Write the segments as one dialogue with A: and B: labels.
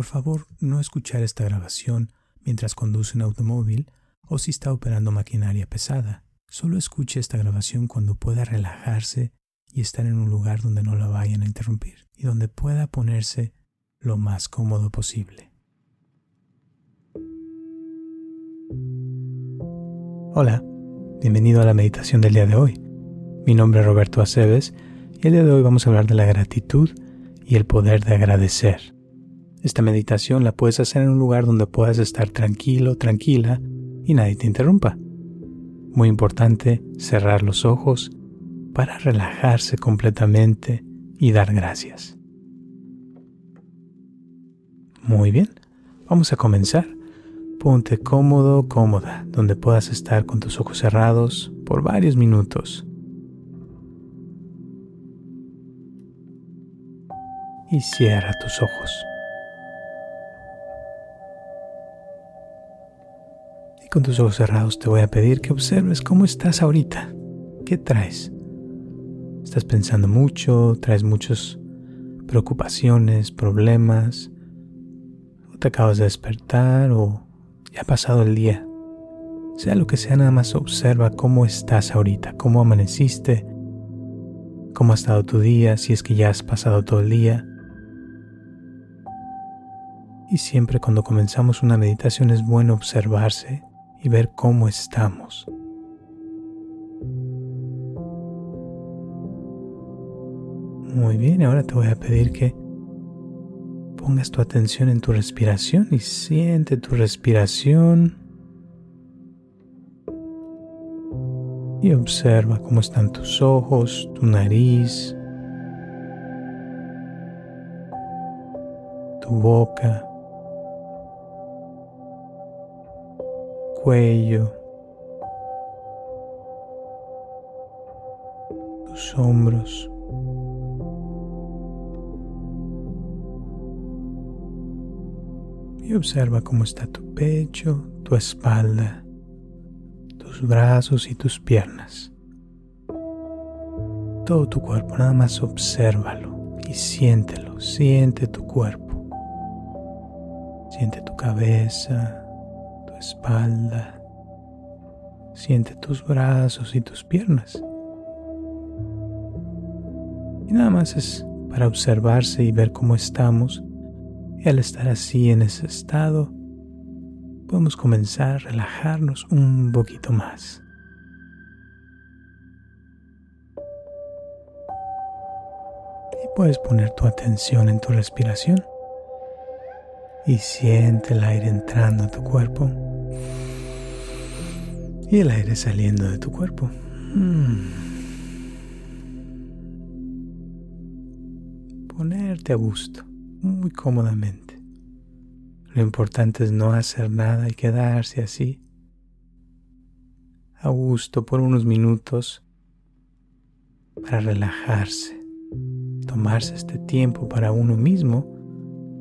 A: Por favor, no escuchar esta grabación mientras conduce un automóvil o si está operando maquinaria pesada. Solo escuche esta grabación cuando pueda relajarse y estar en un lugar donde no la vayan a interrumpir y donde pueda ponerse lo más cómodo posible. Hola, bienvenido a la meditación del día de hoy. Mi nombre es Roberto Aceves y el día de hoy vamos a hablar de la gratitud y el poder de agradecer. Esta meditación la puedes hacer en un lugar donde puedas estar tranquilo, tranquila y nadie te interrumpa. Muy importante cerrar los ojos para relajarse completamente y dar gracias. Muy bien, vamos a comenzar. Ponte cómodo, cómoda, donde puedas estar con tus ojos cerrados por varios minutos. Y cierra tus ojos. Con tus ojos cerrados te voy a pedir que observes cómo estás ahorita. ¿Qué traes? ¿Estás pensando mucho? ¿Traes muchas preocupaciones, problemas? ¿O te acabas de despertar o ya ha pasado el día? Sea lo que sea, nada más observa cómo estás ahorita, cómo amaneciste, cómo ha estado tu día, si es que ya has pasado todo el día. Y siempre cuando comenzamos una meditación es bueno observarse y ver cómo estamos. Muy bien, ahora te voy a pedir que pongas tu atención en tu respiración y siente tu respiración. Y observa cómo están tus ojos, tu nariz, tu boca, cuello, tus hombros. y observa cómo está tu pecho, tu espalda, tus brazos y tus piernas. Todo tu cuerpo, nada más obsérvalo y siéntelo, siente tu cuerpo. Siente tu cabeza, espalda, siente tus brazos y tus piernas. Y nada más es para observarse y ver cómo estamos y al estar así en ese estado, podemos comenzar a relajarnos un poquito más. Y puedes poner tu atención en tu respiración y siente el aire entrando a tu cuerpo y el aire saliendo de tu cuerpo. Mm. Ponerte a gusto muy cómodamente. Lo importante es no hacer nada y quedarse así, a gusto por unos minutos, para relajarse, tomarse este tiempo para uno mismo,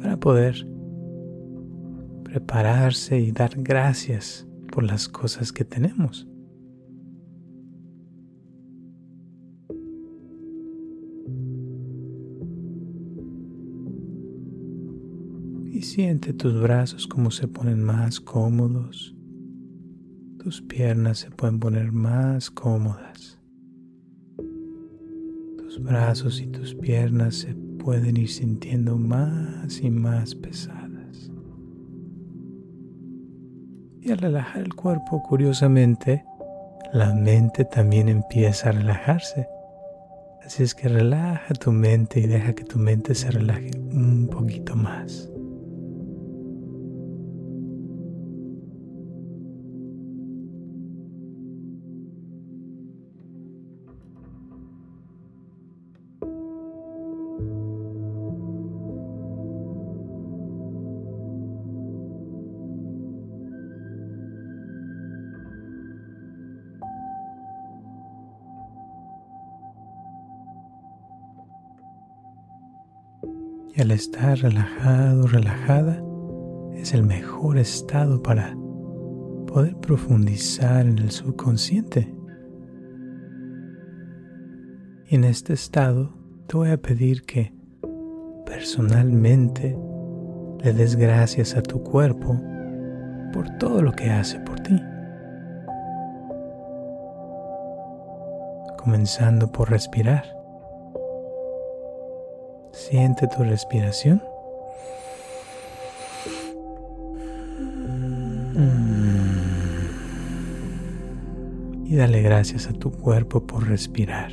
A: para poder prepararse y dar gracias por las cosas que tenemos. y siente tus brazos como se ponen más cómodos. Tus piernas se pueden poner más cómodas. Tus brazos y tus piernas se pueden ir sintiendo más y más pesadas. Y al relajar el cuerpo, curiosamente, la mente también empieza a relajarse. Así es que relaja tu mente y deja que tu mente se relaje un poquito más. Y al estar relajado, relajada, es el mejor estado para poder profundizar en el subconsciente. Y en este estado te voy a pedir que personalmente le des gracias a tu cuerpo por todo lo que hace por ti. Comenzando por respirar. Siente tu respiración. Y dale gracias a tu cuerpo por respirar,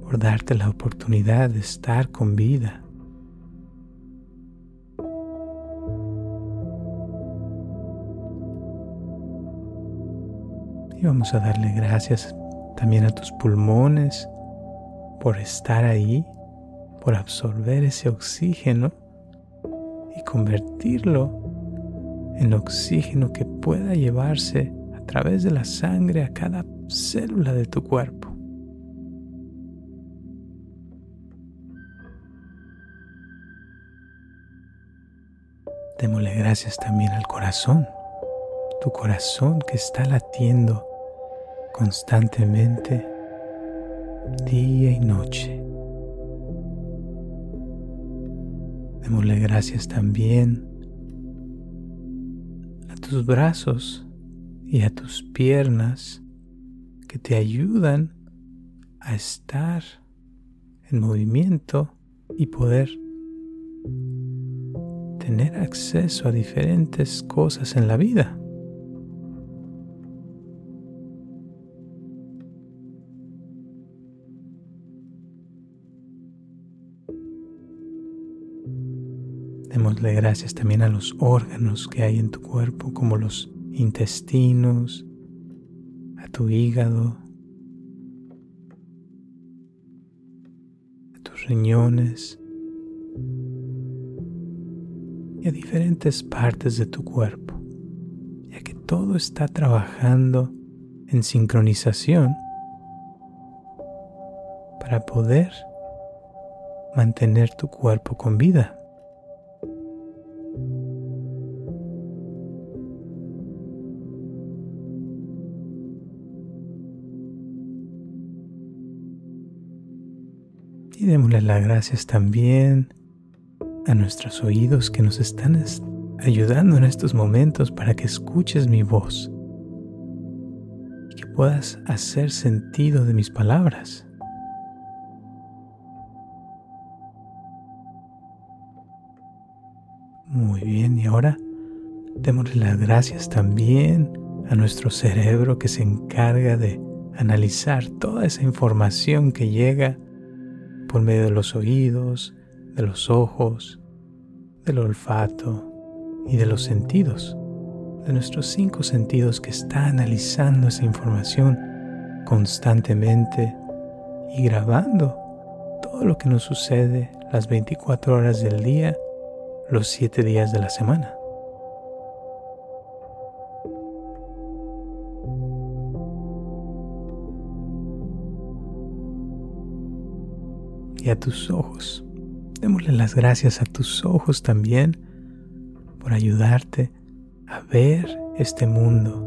A: por darte la oportunidad de estar con vida. Y vamos a darle gracias también a tus pulmones por estar ahí, por absorber ese oxígeno y convertirlo en oxígeno que pueda llevarse a través de la sangre a cada célula de tu cuerpo. Démosle gracias también al corazón, tu corazón que está latiendo constantemente día y noche. Démosle gracias también a tus brazos y a tus piernas que te ayudan a estar en movimiento y poder tener acceso a diferentes cosas en la vida. Gracias también a los órganos que hay en tu cuerpo, como los intestinos, a tu hígado, a tus riñones y a diferentes partes de tu cuerpo, ya que todo está trabajando en sincronización para poder mantener tu cuerpo con vida. Démosle las gracias también a nuestros oídos que nos están ayudando en estos momentos para que escuches mi voz y que puedas hacer sentido de mis palabras. Muy bien, y ahora démosle las gracias también a nuestro cerebro que se encarga de analizar toda esa información que llega por medio de los oídos, de los ojos, del olfato y de los sentidos, de nuestros cinco sentidos que está analizando esa información constantemente y grabando todo lo que nos sucede las 24 horas del día, los 7 días de la semana. A tus ojos. Démosle las gracias a tus ojos también por ayudarte a ver este mundo.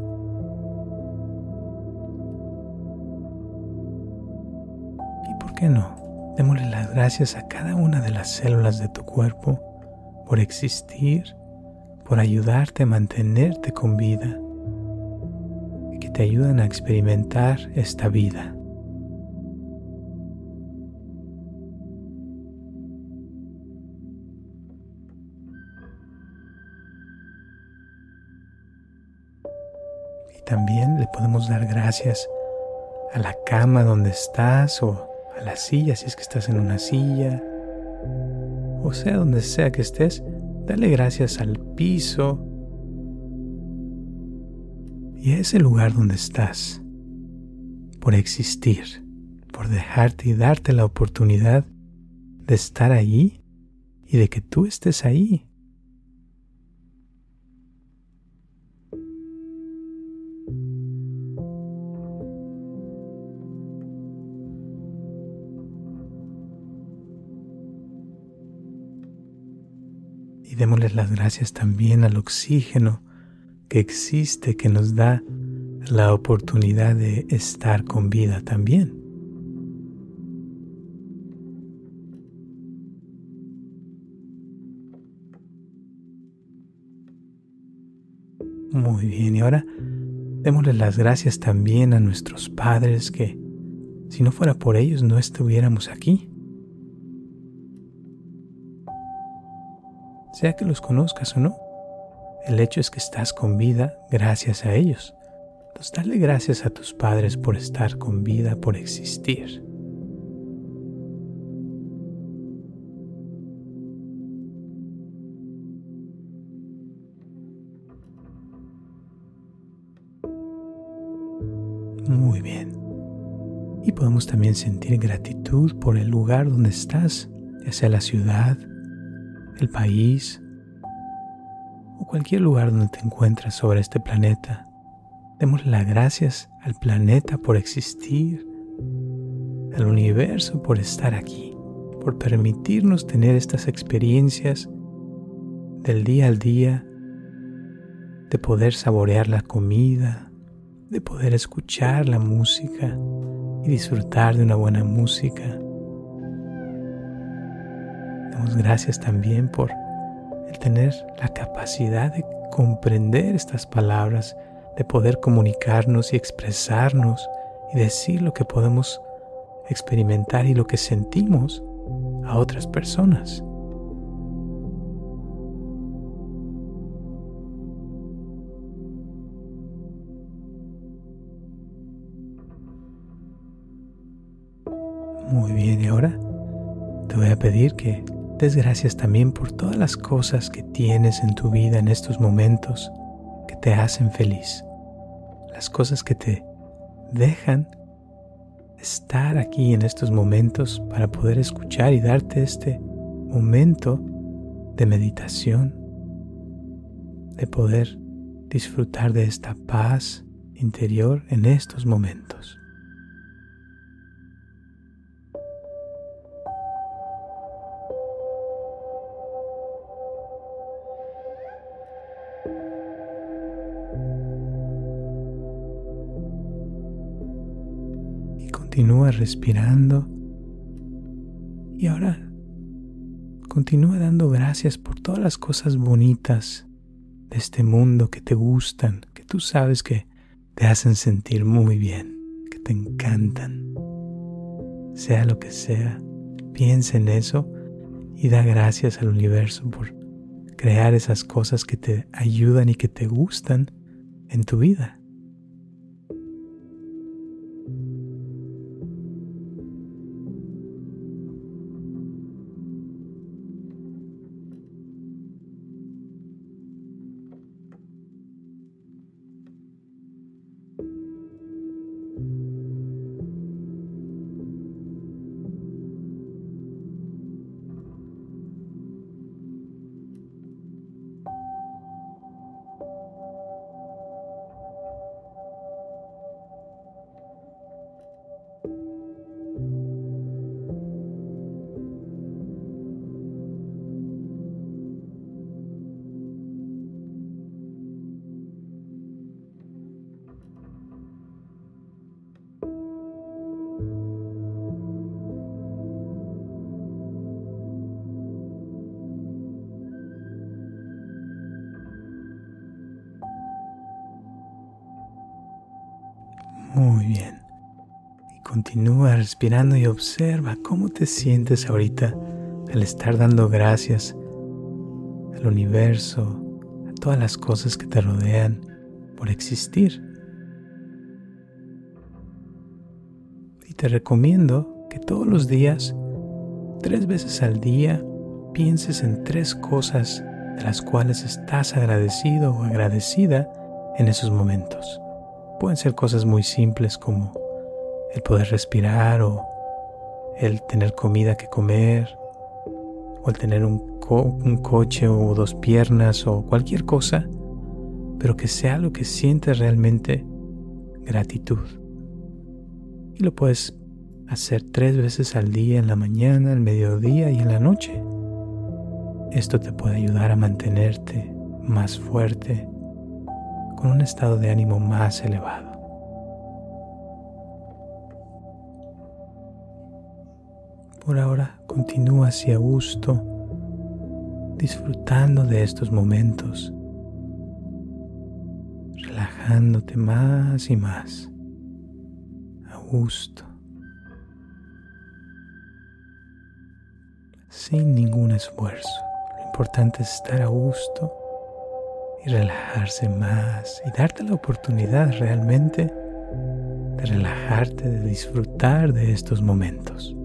A: ¿Y por qué no? Démosle las gracias a cada una de las células de tu cuerpo por existir, por ayudarte a mantenerte con vida y que te ayudan a experimentar esta vida. También le podemos dar gracias a la cama donde estás o a la silla si es que estás en una silla. O sea, donde sea que estés, dale gracias al piso y a ese lugar donde estás por existir, por dejarte y darte la oportunidad de estar ahí y de que tú estés ahí démosles las gracias también al oxígeno que existe, que nos da la oportunidad de estar con vida también. Muy bien, y ahora démosle las gracias también a nuestros padres que si no fuera por ellos no estuviéramos aquí. Sea que los conozcas o no, el hecho es que estás con vida gracias a ellos. Entonces dale gracias a tus padres por estar con vida, por existir. Muy bien. Y podemos también sentir gratitud por el lugar donde estás, ya sea la ciudad, el país o cualquier lugar donde te encuentras sobre este planeta. Demos las gracias al planeta por existir, al universo por estar aquí, por permitirnos tener estas experiencias del día al día, de poder saborear la comida, de poder escuchar la música y disfrutar de una buena música. Gracias también por el tener la capacidad de comprender estas palabras, de poder comunicarnos y expresarnos y decir lo que podemos experimentar y lo que sentimos a otras personas. Muy bien, y ahora te voy a pedir que des gracias también por todas las cosas que tienes en tu vida en estos momentos que te hacen feliz. Las cosas que te dejan estar aquí en estos momentos para poder escuchar y darte este momento de meditación, de poder disfrutar de esta paz interior en estos momentos. Continúa respirando y ahora continúa dando gracias por todas las cosas bonitas de este mundo que te gustan, que tú sabes que te hacen sentir muy bien, que te encantan. Sea lo que sea, piensa en eso y da gracias al universo por crear esas cosas que te ayudan y que te gustan en tu vida. Continúa respirando y observa cómo te sientes ahorita al estar dando gracias al universo, a todas las cosas que te rodean por existir. Y te recomiendo que todos los días, tres veces al día, pienses en tres cosas de las cuales estás agradecido o agradecida en esos momentos. Pueden ser cosas muy simples como el poder respirar o el tener comida que comer o el tener un, coche o dos piernas o cualquier cosa, pero que sea lo que sientes realmente gratitud. Y lo puedes hacer tres veces al día, en la mañana, al mediodía y en la noche. Esto te puede ayudar a mantenerte más fuerte, con un estado de ánimo más elevado. Por ahora continúa hacia gusto, disfrutando de estos momentos relajándote más y más, a gusto, sin ningún esfuerzo. Lo importante es estar a gusto y relajarse más y darte la oportunidad realmente de relajarte, de disfrutar de estos momentos.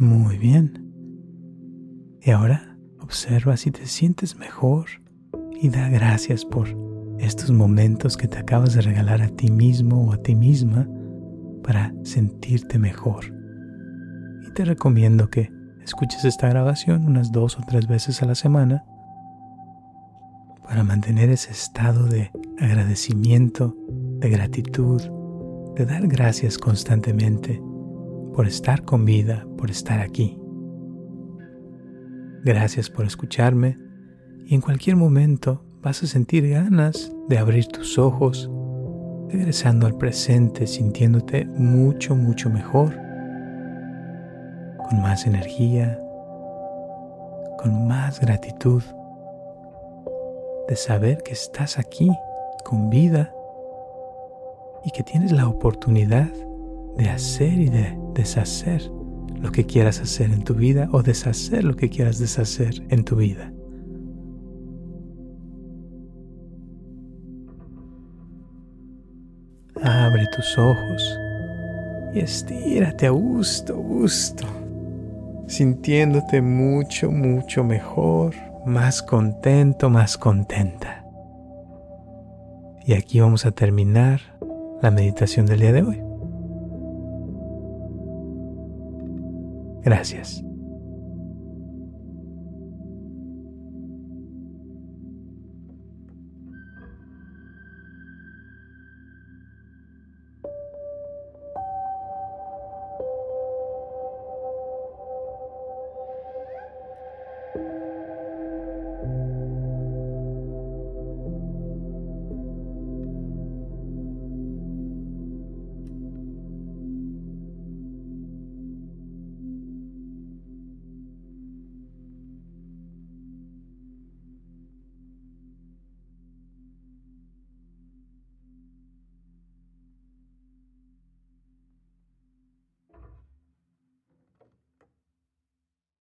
A: Muy bien. Y ahora observa si te sientes mejor y da gracias por estos momentos que te acabas de regalar a ti mismo o a ti misma para sentirte mejor. Y te recomiendo que escuches esta grabación unas dos o tres veces a la semana para mantener ese estado de agradecimiento, de gratitud, de dar gracias constantemente por estar con vida, por estar aquí. Gracias por escucharme y en cualquier momento vas a sentir ganas de abrir tus ojos, regresando al presente, sintiéndote mucho, mucho mejor, con más energía, con más gratitud de saber que estás aquí con vida y que tienes la oportunidad de hacer y de deshacer lo que quieras hacer en tu vida o deshacer lo que quieras deshacer en tu vida. Abre tus ojos y estírate a gusto, gusto, sintiéndote mucho, mucho mejor, más contento, más contenta. Y aquí vamos a terminar la meditación del día de hoy. Gracias.